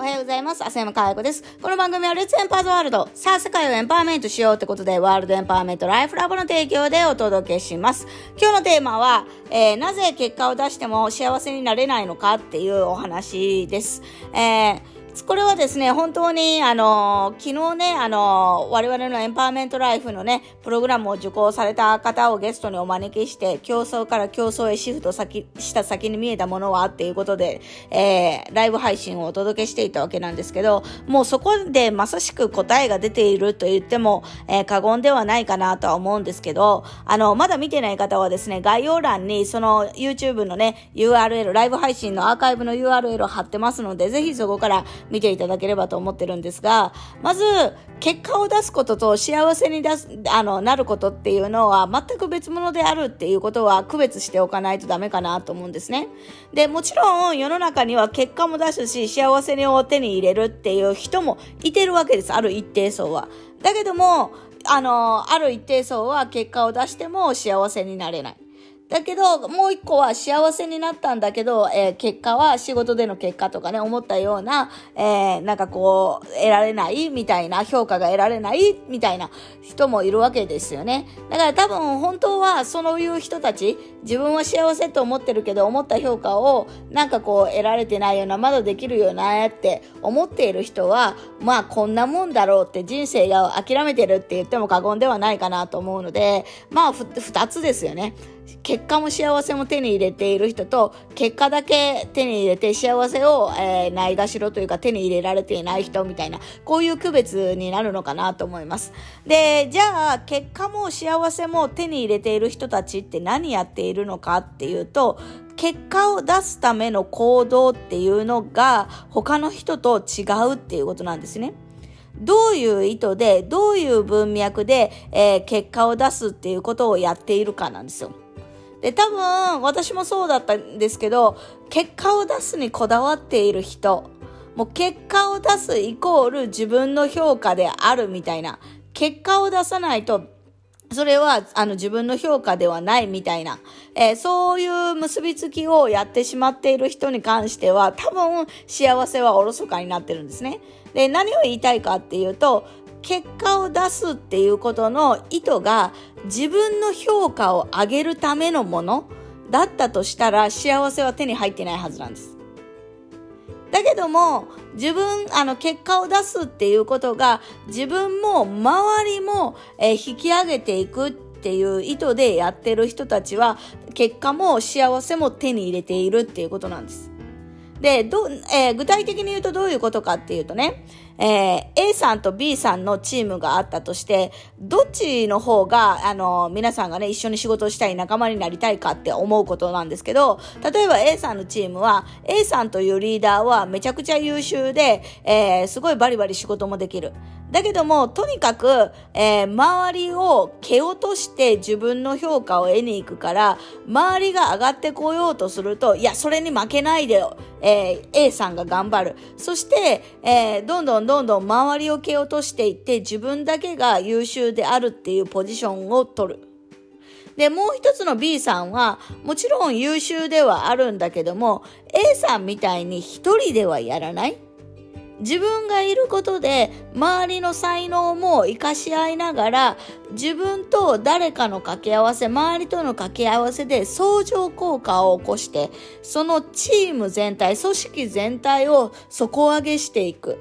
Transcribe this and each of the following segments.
おはようございます。浅山かわ子です。この番組はレッツエンパーズワールド。さあ、世界をエンパワーメントしようってことで、ワールドエンパワーメントライフラボの提供でお届けします。今日のテーマは、えー、なぜ結果を出しても幸せになれないのかっていうお話です。えーこれはですね、本当に、あの、昨日ね、あの、我々のエンパワーメントライフのね、プログラムを受講された方をゲストにお招きして、競争から競争へシフト先した先に見えたものはっていうことで、えー、ライブ配信をお届けしていたわけなんですけど、もうそこでまさしく答えが出ていると言っても、えー、過言ではないかなとは思うんですけど、あの、まだ見てない方はですね、概要欄にその YouTube のね、URL、ライブ配信のアーカイブの URL を貼ってますので、ぜひそこから見ていただければと思ってるんですが、まず、結果を出すことと幸せに出す、あの、なることっていうのは全く別物であるっていうことは区別しておかないとダメかなと思うんですね。で、もちろん世の中には結果も出すし、幸せを手に入れるっていう人もいてるわけです。ある一定層は。だけども、あの、ある一定層は結果を出しても幸せになれない。だけど、もう一個は幸せになったんだけど、えー、結果は仕事での結果とかね、思ったような、えー、なんかこう、得られないみたいな、評価が得られないみたいな人もいるわけですよね。だから多分本当はそういう人たち、自分は幸せと思ってるけど、思った評価をなんかこう得られてないような、まだできるよなって思っている人は、まあこんなもんだろうって人生が諦めてるって言っても過言ではないかなと思うので、まあ二つですよね。結果も幸せも手に入れている人と、結果だけ手に入れて幸せを、えー、ないがしろというか手に入れられていない人みたいな、こういう区別になるのかなと思います。で、じゃあ、結果も幸せも手に入れている人たちって何やっているのかっていうと、結果を出すための行動っていうのが他の人と違うっていうことなんですね。どういう意図で、どういう文脈で、えー、結果を出すっていうことをやっているかなんですよ。で、多分、私もそうだったんですけど、結果を出すにこだわっている人、もう結果を出すイコール自分の評価であるみたいな、結果を出さないと、それは、あの、自分の評価ではないみたいな、えー、そういう結びつきをやってしまっている人に関しては、多分、幸せはおろそかになってるんですね。で、何を言いたいかっていうと、結果を出すっていうことの意図が自分の評価を上げるためのものだったとしたら幸せは手に入ってないはずなんです。だけども、自分、あの、結果を出すっていうことが、自分も周りも、えー、引き上げていくっていう意図でやってる人たちは、結果も幸せも手に入れているっていうことなんです。で、ど、えー、具体的に言うとどういうことかっていうとね、えー、A さんと B さんのチームがあったとして、どっちの方が、あの、皆さんがね、一緒に仕事をしたい仲間になりたいかって思うことなんですけど、例えば A さんのチームは、A さんというリーダーはめちゃくちゃ優秀で、えー、すごいバリバリ仕事もできる。だけども、とにかく、えー、周りを蹴落として自分の評価を得に行くから、周りが上がってこようとすると、いや、それに負けないでよ。えー、A さんが頑張る。そして、えー、どんどんどんどん周りを蹴落としていって、自分だけが優秀であるっていうポジションを取る。で、もう一つの B さんは、もちろん優秀ではあるんだけども、A さんみたいに一人ではやらない。自分がいることで周りの才能も活かし合いながら自分と誰かの掛け合わせ周りとの掛け合わせで相乗効果を起こしてそのチーム全体組織全体を底上げしていく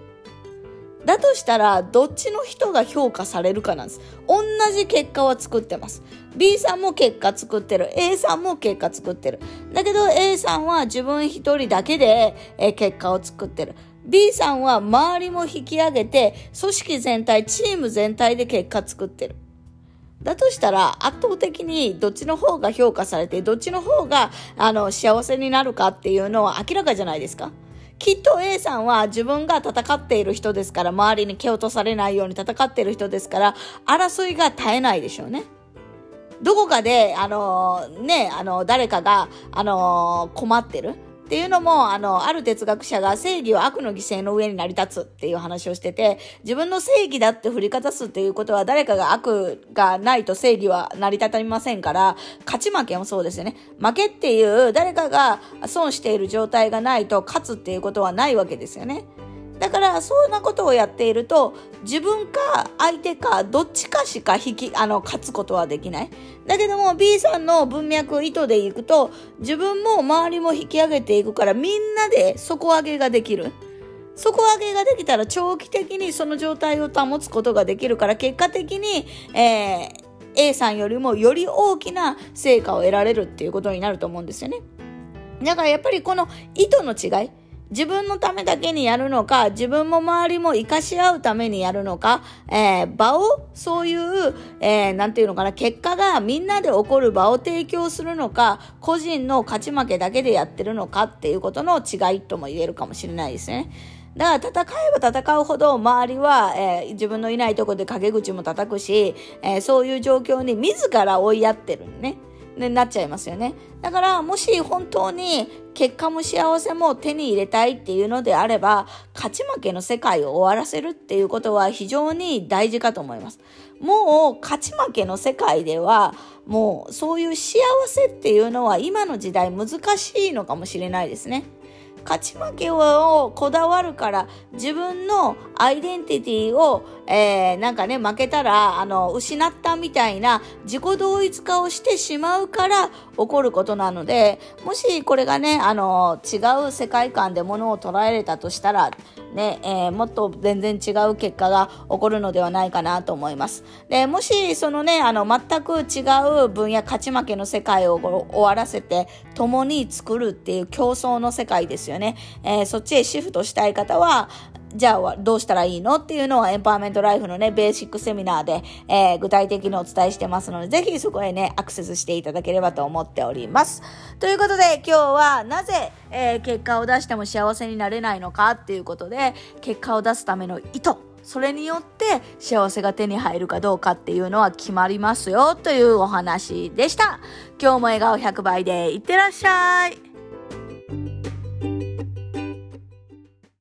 だとしたらどっちの人が評価されるかなんです。同じ結果は作ってます。B さんも結果作ってる。A さんも結果作ってる。だけど A さんは自分一人だけで結果を作ってる。B さんは周りも引き上げて、組織全体、チーム全体で結果作ってる。だとしたら圧倒的にどっちの方が評価されて、どっちの方があの幸せになるかっていうのは明らかじゃないですか。きっと A さんは自分が戦っている人ですから、周りに蹴落とされないように戦っている人ですから、争いが絶えないでしょうね。どこかで、あのー、ね、あのー、誰かが、あのー、困ってる。っていうのも、あの、ある哲学者が正義は悪の犠牲の上に成り立つっていう話をしてて、自分の正義だって振りかざすっていうことは誰かが悪がないと正義は成り立たりませんから、勝ち負けもそうですよね。負けっていう誰かが損している状態がないと勝つっていうことはないわけですよね。だからそんなことをやっていると自分か相手かどっちかしか引きあの勝つことはできないだけども B さんの文脈意図でいくと自分も周りも引き上げていくからみんなで底上げができる底上げができたら長期的にその状態を保つことができるから結果的に、えー A さんよりもより大きな成果を得られるっていうことになると思うんですよね。だからやっぱりこの意図の違い、自分のためだけにやるのか、自分も周りも活かし合うためにやるのか、えー、場を、そういう、えー、なんていうのかな、結果がみんなで起こる場を提供するのか、個人の勝ち負けだけでやってるのかっていうことの違いとも言えるかもしれないですね。だから戦えば戦うほど周りは、えー、自分のいないところで陰口も叩くし、えー、そういう状況に自ら追いやってるね。ね、なっちゃいますよね。だから、もし本当に結果も幸せも手に入れたいっていうのであれば、勝ち負けの世界を終わらせるっていうことは非常に大事かと思います。もう勝ち負けの世界では、もうそういう幸せっていうのは今の時代難しいのかもしれないですね。勝ち負けをこだわるから自分のアイデンティティを、えー、なんかね負けたらあの失ったみたいな自己同一化をしてしまうから起こることなのでもしこれがねあの違う世界観で物を捉えれたとしたらね、えー、もっと全然違う結果が起こるのではないかなと思います。でもしそのねあの全く違う分野勝ち負けの世界を終わらせて共に作るっていう競争の世界ですよね。えー、そっちへシフトしたい方はじゃあどうしたらいいの？っていうのをエンパワーメントライフのね、ベーシックセミナーで、えー、具体的にお伝えしてますので、ぜひそこへね、アクセスしていただければと思っております。ということで、今日はなぜ、えー、結果を出しても幸せになれないのかっていうことで、結果を出すための意図、それによって幸せが手に入るかどうかっていうのは決まりますよというお話でした。今日も笑顔100倍でいってらっしゃい。